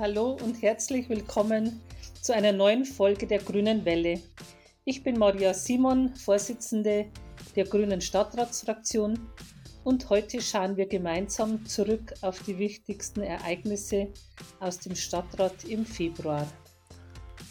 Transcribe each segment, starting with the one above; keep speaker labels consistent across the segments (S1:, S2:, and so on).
S1: Hallo und herzlich willkommen zu einer neuen Folge der Grünen Welle. Ich bin Maria Simon, Vorsitzende der Grünen Stadtratsfraktion und heute schauen wir gemeinsam zurück auf die wichtigsten Ereignisse aus dem Stadtrat im Februar.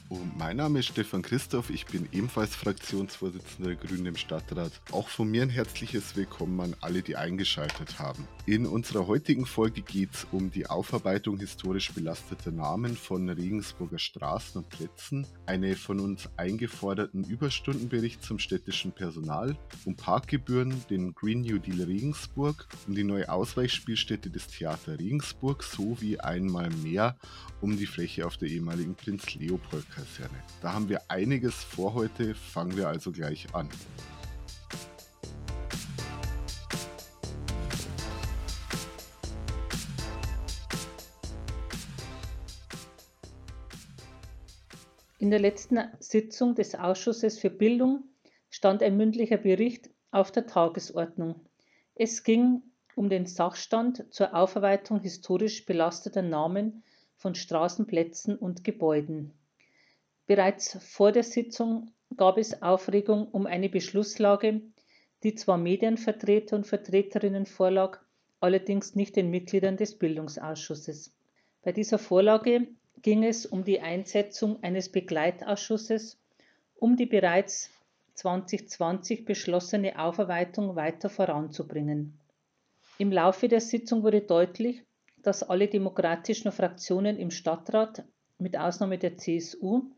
S2: Und mein Name ist Stefan Christoph, ich bin ebenfalls Fraktionsvorsitzender der Grünen im Stadtrat. Auch von mir ein herzliches Willkommen an alle, die eingeschaltet haben. In unserer heutigen Folge geht es um die Aufarbeitung historisch belasteter Namen von Regensburger Straßen und Plätzen, eine von uns eingeforderten Überstundenbericht zum städtischen Personal, um Parkgebühren, den Green New Deal Regensburg, um die neue Ausweichspielstätte des Theater Regensburg sowie einmal mehr um die Fläche auf der ehemaligen Prinz Leopold Kaserne. Da haben wir einiges vor heute, fangen wir also gleich an.
S1: In der letzten Sitzung des Ausschusses für Bildung stand ein mündlicher Bericht auf der Tagesordnung. Es ging um den Sachstand zur Aufarbeitung historisch belasteter Namen von Straßenplätzen und Gebäuden. Bereits vor der Sitzung gab es Aufregung um eine Beschlusslage, die zwar Medienvertreter und Vertreterinnen vorlag, allerdings nicht den Mitgliedern des Bildungsausschusses. Bei dieser Vorlage ging es um die Einsetzung eines Begleitausschusses, um die bereits 2020 beschlossene Aufarbeitung weiter voranzubringen. Im Laufe der Sitzung wurde deutlich, dass alle demokratischen Fraktionen im Stadtrat, mit Ausnahme der CSU,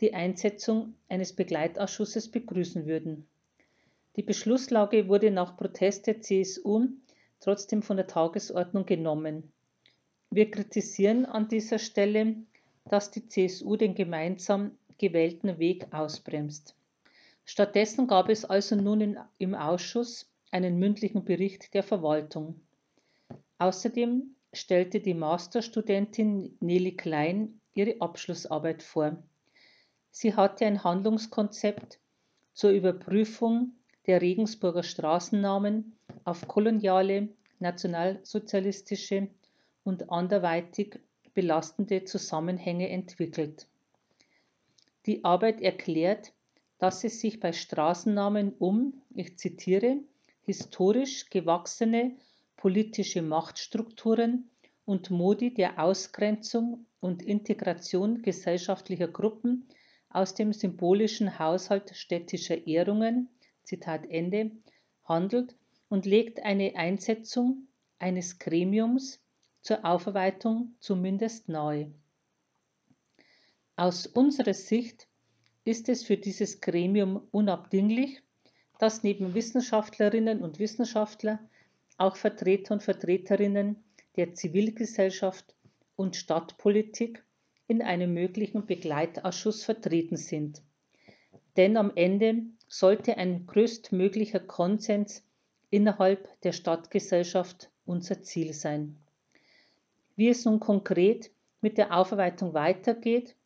S1: die Einsetzung eines Begleitausschusses begrüßen würden. Die Beschlusslage wurde nach Protest der CSU trotzdem von der Tagesordnung genommen. Wir kritisieren an dieser Stelle, dass die CSU den gemeinsam gewählten Weg ausbremst. Stattdessen gab es also nun im Ausschuss einen mündlichen Bericht der Verwaltung. Außerdem stellte die Masterstudentin Nelly Klein ihre Abschlussarbeit vor. Sie hatte ein Handlungskonzept zur Überprüfung der Regensburger Straßennamen auf koloniale, nationalsozialistische und anderweitig belastende Zusammenhänge entwickelt. Die Arbeit erklärt, dass es sich bei Straßennamen um, ich zitiere, historisch gewachsene politische Machtstrukturen und Modi der Ausgrenzung und Integration gesellschaftlicher Gruppen aus dem symbolischen Haushalt städtischer Ehrungen Ende, handelt und legt eine Einsetzung eines Gremiums zur Aufarbeitung zumindest nahe. Aus unserer Sicht ist es für dieses Gremium unabdinglich, dass neben Wissenschaftlerinnen und Wissenschaftlern auch Vertreter und Vertreterinnen der Zivilgesellschaft und Stadtpolitik in einem möglichen Begleitausschuss vertreten sind. Denn am Ende sollte ein größtmöglicher Konsens innerhalb der Stadtgesellschaft unser Ziel sein. Wie es nun konkret mit der Aufarbeitung weitergeht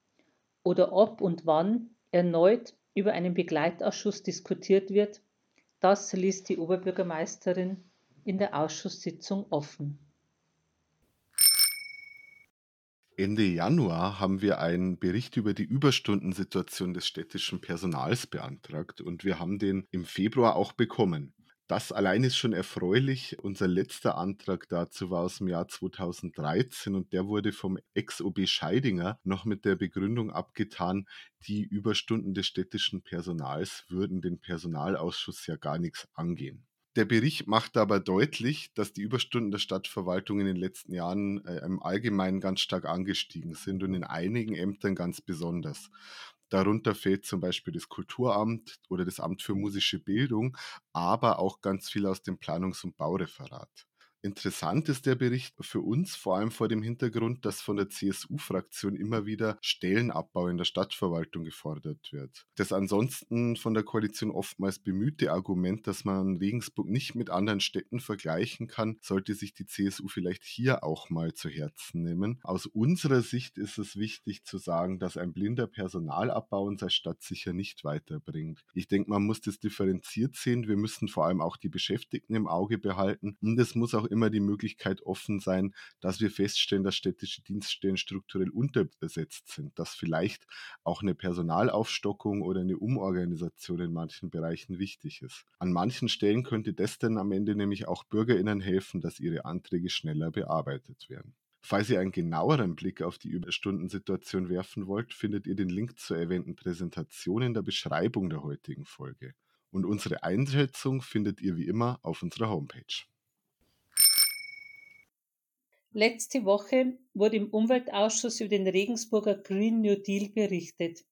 S1: oder ob und wann erneut über einen Begleitausschuss diskutiert wird, das ließ die Oberbürgermeisterin in der Ausschusssitzung offen.
S2: Ende Januar haben wir einen Bericht über die Überstundensituation des städtischen Personals beantragt und wir haben den im Februar auch bekommen. Das allein ist schon erfreulich. Unser letzter Antrag dazu war aus dem Jahr 2013 und der wurde vom Ex-OB Scheidinger noch mit der Begründung abgetan, die Überstunden des städtischen Personals würden den Personalausschuss ja gar nichts angehen. Der Bericht macht aber deutlich, dass die Überstunden der Stadtverwaltung in den letzten Jahren äh, im Allgemeinen ganz stark angestiegen sind und in einigen Ämtern ganz besonders. Darunter fällt zum Beispiel das Kulturamt oder das Amt für musische Bildung, aber auch ganz viel aus dem Planungs- und Baureferat. Interessant ist der Bericht für uns, vor allem vor dem Hintergrund, dass von der CSU-Fraktion immer wieder Stellenabbau in der Stadtverwaltung gefordert wird. Das ansonsten von der Koalition oftmals bemühte Argument, dass man Regensburg nicht mit anderen Städten vergleichen kann, sollte sich die CSU vielleicht hier auch mal zu Herzen nehmen. Aus unserer Sicht ist es wichtig zu sagen, dass ein blinder Personalabbau unsere Stadt sicher nicht weiterbringt. Ich denke, man muss das differenziert sehen. Wir müssen vor allem auch die Beschäftigten im Auge behalten und es muss auch immer die Möglichkeit offen sein, dass wir feststellen, dass städtische Dienststellen strukturell unterbesetzt sind, dass vielleicht auch eine Personalaufstockung oder eine Umorganisation in manchen Bereichen wichtig ist. An manchen Stellen könnte das dann am Ende nämlich auch BürgerInnen helfen, dass ihre Anträge schneller bearbeitet werden. Falls ihr einen genaueren Blick auf die Überstundensituation werfen wollt, findet ihr den Link zur erwähnten Präsentation in der Beschreibung der heutigen Folge. Und unsere Einschätzung findet ihr wie immer auf unserer Homepage.
S1: Letzte Woche wurde im Umweltausschuss über den Regensburger Green New Deal berichtet.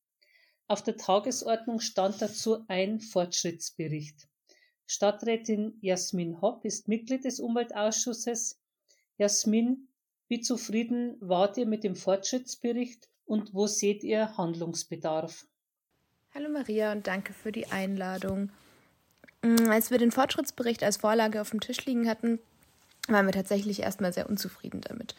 S1: Auf der Tagesordnung stand dazu ein Fortschrittsbericht. Stadträtin Jasmin Hopp ist Mitglied des Umweltausschusses. Jasmin, wie zufrieden wart ihr mit dem Fortschrittsbericht und wo seht ihr Handlungsbedarf?
S3: Hallo Maria und danke für die Einladung. Mm, als wir den Fortschrittsbericht als Vorlage auf dem Tisch liegen hatten, waren wir tatsächlich erstmal sehr unzufrieden damit.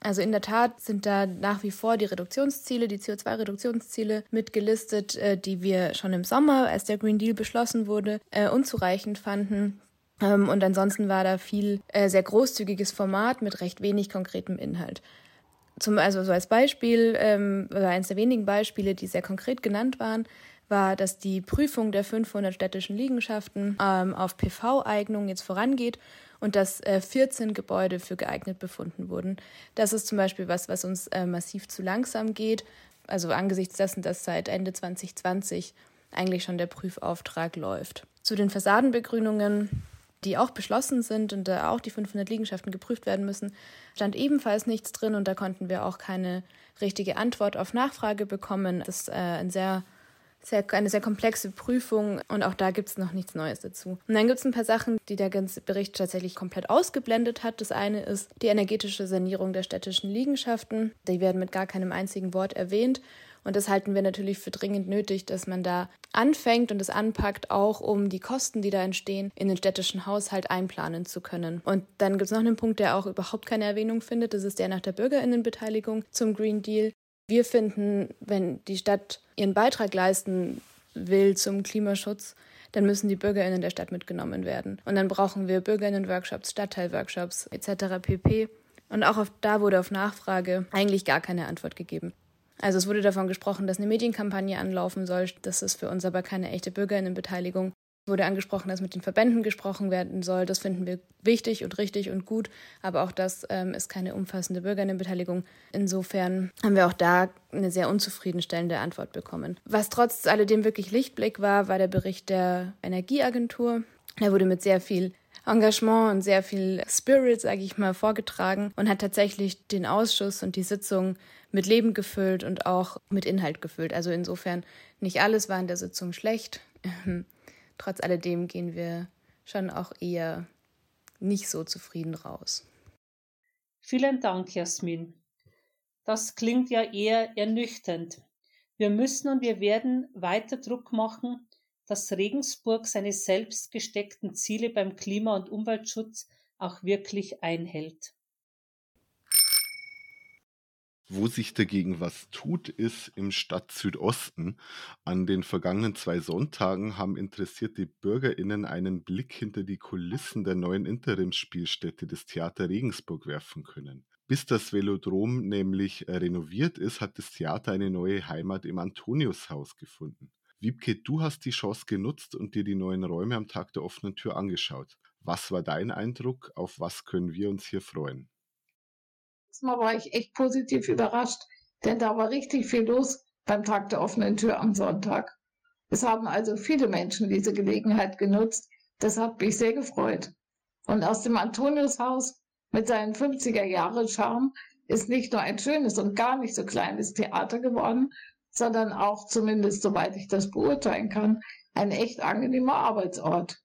S3: Also in der Tat sind da nach wie vor die Reduktionsziele, die CO2-Reduktionsziele mitgelistet, äh, die wir schon im Sommer, als der Green Deal beschlossen wurde, äh, unzureichend fanden. Ähm, und ansonsten war da viel äh, sehr großzügiges Format mit recht wenig konkretem Inhalt. Zum, also so als Beispiel, ähm, eines der wenigen Beispiele, die sehr konkret genannt waren, war, dass die Prüfung der 500 städtischen Liegenschaften ähm, auf PV-Eignung jetzt vorangeht und dass äh, 14 Gebäude für geeignet befunden wurden. Das ist zum Beispiel was, was uns äh, massiv zu langsam geht. Also angesichts dessen, dass seit Ende 2020 eigentlich schon der Prüfauftrag läuft. Zu den Fassadenbegrünungen die auch beschlossen sind und da auch die 500 Liegenschaften geprüft werden müssen, stand ebenfalls nichts drin und da konnten wir auch keine richtige Antwort auf Nachfrage bekommen. Das ist äh, ein sehr, sehr, eine sehr komplexe Prüfung und auch da gibt es noch nichts Neues dazu. Und dann gibt es ein paar Sachen, die der ganze Bericht tatsächlich komplett ausgeblendet hat. Das eine ist die energetische Sanierung der städtischen Liegenschaften. Die werden mit gar keinem einzigen Wort erwähnt. Und das halten wir natürlich für dringend nötig, dass man da anfängt und es anpackt, auch um die Kosten, die da entstehen, in den städtischen Haushalt einplanen zu können. Und dann gibt es noch einen Punkt, der auch überhaupt keine Erwähnung findet. Das ist der nach der Bürgerinnenbeteiligung zum Green Deal. Wir finden, wenn die Stadt ihren Beitrag leisten will zum Klimaschutz, dann müssen die BürgerInnen der Stadt mitgenommen werden. Und dann brauchen wir BürgerInnen-Workshops, Stadtteilworkshops etc. pp. Und auch auf, da wurde auf Nachfrage eigentlich gar keine Antwort gegeben. Also es wurde davon gesprochen, dass eine Medienkampagne anlaufen soll. Das ist für uns aber keine echte Bürgerinnenbeteiligung. Wurde angesprochen, dass mit den Verbänden gesprochen werden soll. Das finden wir wichtig und richtig und gut. Aber auch das ähm, ist keine umfassende Bürgerinnenbeteiligung. Insofern haben wir auch da eine sehr unzufriedenstellende Antwort bekommen. Was trotz alledem wirklich Lichtblick war, war der Bericht der Energieagentur. Der wurde mit sehr viel Engagement und sehr viel Spirit, sage ich mal, vorgetragen und hat tatsächlich den Ausschuss und die Sitzung mit Leben gefüllt und auch mit Inhalt gefüllt. Also insofern nicht alles war in der Sitzung schlecht. Trotz alledem gehen wir schon auch eher nicht so zufrieden raus.
S1: Vielen Dank, Jasmin. Das klingt ja eher ernüchternd. Wir müssen und wir werden weiter Druck machen, dass Regensburg seine selbst gesteckten Ziele beim Klima- und Umweltschutz auch wirklich einhält.
S2: Wo sich dagegen was tut, ist im Stadtsüdosten. An den vergangenen zwei Sonntagen haben interessierte BürgerInnen einen Blick hinter die Kulissen der neuen Interimsspielstätte des Theater Regensburg werfen können. Bis das Velodrom nämlich renoviert ist, hat das Theater eine neue Heimat im Antoniushaus gefunden. Wiebke, du hast die Chance genutzt und dir die neuen Räume am Tag der offenen Tür angeschaut. Was war dein Eindruck? Auf was können wir uns hier freuen?
S4: Mal war ich echt positiv überrascht, denn da war richtig viel los beim Tag der offenen Tür am Sonntag. Es haben also viele Menschen diese Gelegenheit genutzt. Das hat mich sehr gefreut. Und aus dem Antoniushaus mit seinen 50er Jahre Charme ist nicht nur ein schönes und gar nicht so kleines Theater geworden, sondern auch, zumindest soweit ich das beurteilen kann, ein echt angenehmer Arbeitsort.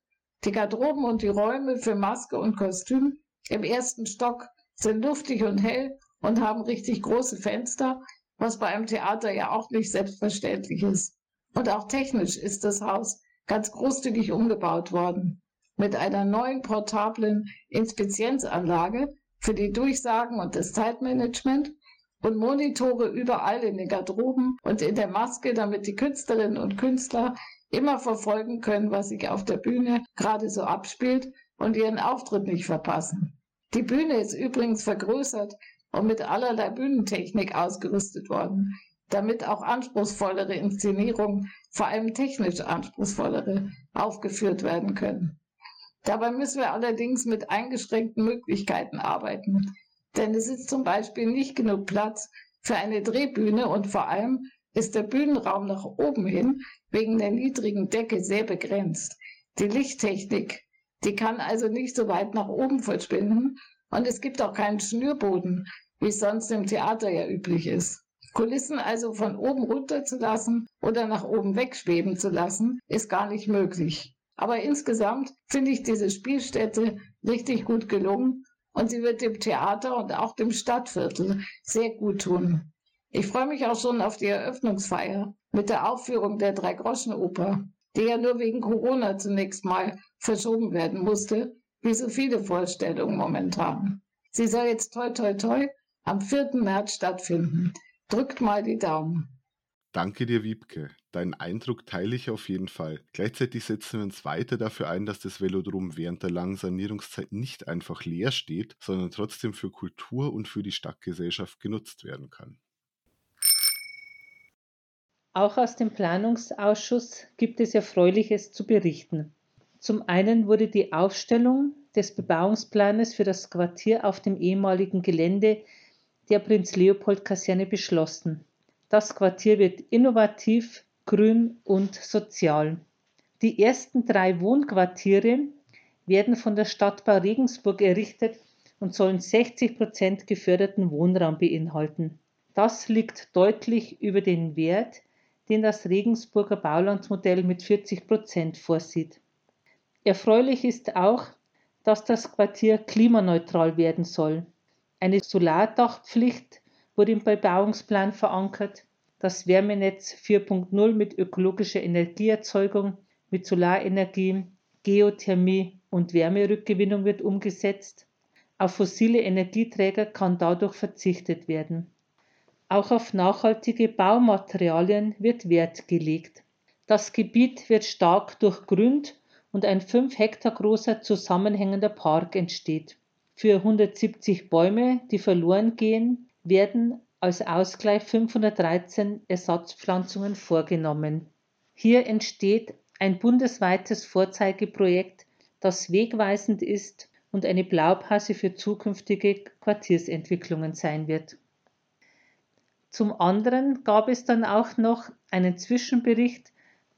S4: Die Garderoben und die Räume für Maske und Kostüm im ersten Stock sind luftig und hell und haben richtig große Fenster, was bei einem Theater ja auch nicht selbstverständlich ist. Und auch technisch ist das Haus ganz großzügig umgebaut worden. Mit einer neuen portablen Inspizienzanlage für die Durchsagen und das Zeitmanagement und Monitore überall in den Garderoben und in der Maske, damit die Künstlerinnen und Künstler immer verfolgen können, was sich auf der Bühne gerade so abspielt und ihren Auftritt nicht verpassen. Die Bühne ist übrigens vergrößert und mit allerlei Bühnentechnik ausgerüstet worden, damit auch anspruchsvollere Inszenierungen, vor allem technisch anspruchsvollere, aufgeführt werden können. Dabei müssen wir allerdings mit eingeschränkten Möglichkeiten arbeiten, denn es ist zum Beispiel nicht genug Platz für eine Drehbühne und vor allem ist der Bühnenraum nach oben hin wegen der niedrigen Decke sehr begrenzt. Die Lichttechnik, die kann also nicht so weit nach oben verschwinden und es gibt auch keinen Schnürboden, wie es sonst im Theater ja üblich ist. Kulissen also von oben runter zu lassen oder nach oben wegschweben zu lassen, ist gar nicht möglich. Aber insgesamt finde ich diese Spielstätte richtig gut gelungen und sie wird dem Theater und auch dem Stadtviertel sehr gut tun. Ich freue mich auch schon auf die Eröffnungsfeier mit der Aufführung der Dreigroschenoper, die ja nur wegen Corona zunächst mal verschoben werden musste, wie so viele Vorstellungen momentan. Sie soll jetzt toi toi toi am 4. März stattfinden. Drückt mal die Daumen.
S2: Danke dir, Wiebke. Deinen Eindruck teile ich auf jeden Fall. Gleichzeitig setzen wir uns weiter dafür ein, dass das Velodrom während der langen Sanierungszeit nicht einfach leer steht, sondern trotzdem für Kultur und für die Stadtgesellschaft genutzt werden kann.
S1: Auch aus dem Planungsausschuss gibt es Erfreuliches zu berichten. Zum einen wurde die Aufstellung des Bebauungsplanes für das Quartier auf dem ehemaligen Gelände der Prinz-Leopold-Kaserne beschlossen. Das Quartier wird innovativ, grün und sozial. Die ersten drei Wohnquartiere werden von der Stadtbau Regensburg errichtet und sollen 60 Prozent geförderten Wohnraum beinhalten. Das liegt deutlich über den Wert, den das Regensburger Baulandsmodell mit 40 Prozent vorsieht. Erfreulich ist auch, dass das Quartier klimaneutral werden soll. Eine Solardachpflicht wurde im Bebauungsplan verankert. Das Wärmenetz 4.0 mit ökologischer Energieerzeugung, mit Solarenergie, Geothermie und Wärmerückgewinnung wird umgesetzt. Auf fossile Energieträger kann dadurch verzichtet werden. Auch auf nachhaltige Baumaterialien wird Wert gelegt. Das Gebiet wird stark durchgrünt und ein 5 Hektar großer zusammenhängender Park entsteht. Für 170 Bäume, die verloren gehen, werden als Ausgleich 513 Ersatzpflanzungen vorgenommen. Hier entsteht ein bundesweites Vorzeigeprojekt, das wegweisend ist und eine Blaupause für zukünftige Quartiersentwicklungen sein wird. Zum anderen gab es dann auch noch einen Zwischenbericht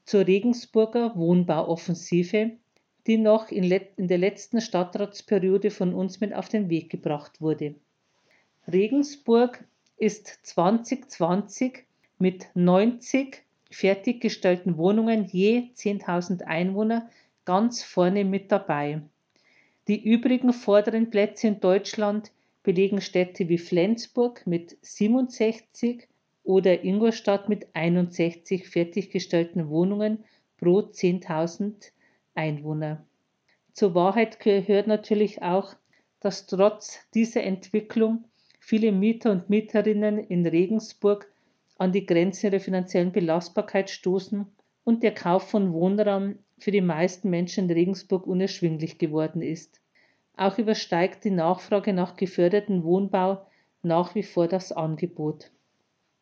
S1: zur Regensburger Wohnbauoffensive, die noch in, in, der letzten Stadtratsperiode von uns mit auf den Weg gebracht wurde. Regensburg ist 2020 mit 90 fertiggestellten Wohnungen je 10.000 Einwohner ganz vorne mit dabei. Die übrigen vorderen Plätze in Deutschland belegen Städte wie Flensburg mit 67 oder Ingolstadt mit 61 fertiggestellten Wohnungen pro 10.000 Einwohner. Zur Wahrheit gehört natürlich auch, dass trotz dieser Entwicklung viele Mieter und Mieterinnen in Regensburg an die Grenzen ihrer finanziellen Belastbarkeit stoßen und der Kauf von Wohnraum für die meisten Menschen in Regensburg unerschwinglich geworden ist. Auch übersteigt die Nachfrage nach geförderten Wohnbau nach wie vor das Angebot.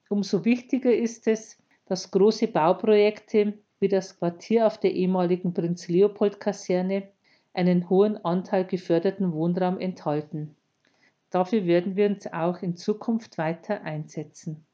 S1: Umso wichtiger ist es, dass große Bauprojekte wie das Quartier auf der ehemaligen Prinz-Leopold-Kaserne einen hohen Anteil geförderten Wohnraum enthalten. Dafür werden wir uns auch in Zukunft weiter einsetzen.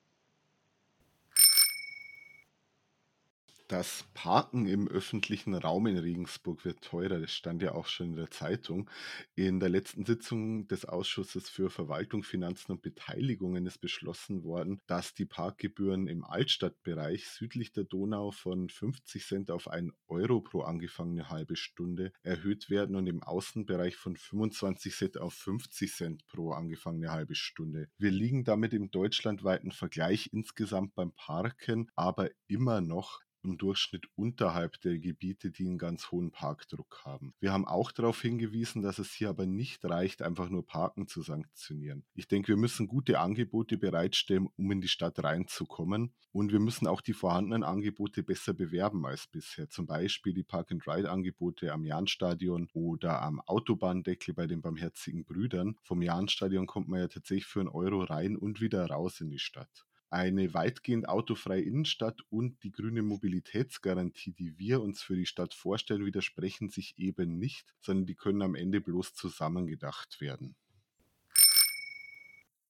S2: Das Parken im öffentlichen Raum in Regensburg wird teurer. Das stand ja auch schon in der Zeitung. In der letzten Sitzung des Ausschusses für Verwaltung, Finanzen und Beteiligungen ist beschlossen worden, dass die Parkgebühren im Altstadtbereich südlich der Donau von 50 Cent auf 1 Euro pro angefangene halbe Stunde erhöht werden und im Außenbereich von 25 Cent auf 50 Cent pro angefangene halbe Stunde. Wir liegen damit im deutschlandweiten Vergleich insgesamt beim Parken aber immer noch im Durchschnitt unterhalb der Gebiete, die einen ganz hohen Parkdruck haben. Wir haben auch darauf hingewiesen, dass es hier aber nicht reicht, einfach nur Parken zu sanktionieren. Ich denke, wir müssen gute Angebote bereitstellen, um in die Stadt reinzukommen. Und wir müssen auch die vorhandenen Angebote besser bewerben als bisher. Zum Beispiel die Park-and-Ride-Angebote am Jahnstadion oder am Autobahndeckel bei den Barmherzigen Brüdern. Vom Jahnstadion kommt man ja tatsächlich für einen Euro rein und wieder raus in die Stadt eine weitgehend autofreie Innenstadt und die grüne Mobilitätsgarantie, die wir uns für die Stadt vorstellen, widersprechen sich eben nicht, sondern die können am Ende bloß zusammengedacht werden.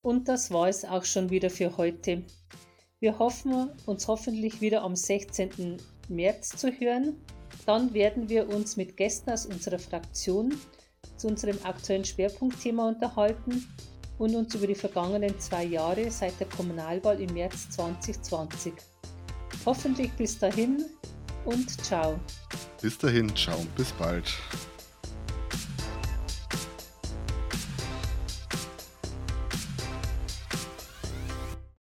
S1: Und das war es auch schon wieder für heute. Wir hoffen, uns hoffentlich wieder am 16. März zu hören. Dann werden wir uns mit Gästen aus unserer Fraktion zu unserem aktuellen Schwerpunktthema unterhalten und uns über die vergangenen zwei Jahre seit der Kommunalwahl im März 2020. Hoffentlich bis dahin und ciao.
S2: Bis dahin, ciao, bis bald.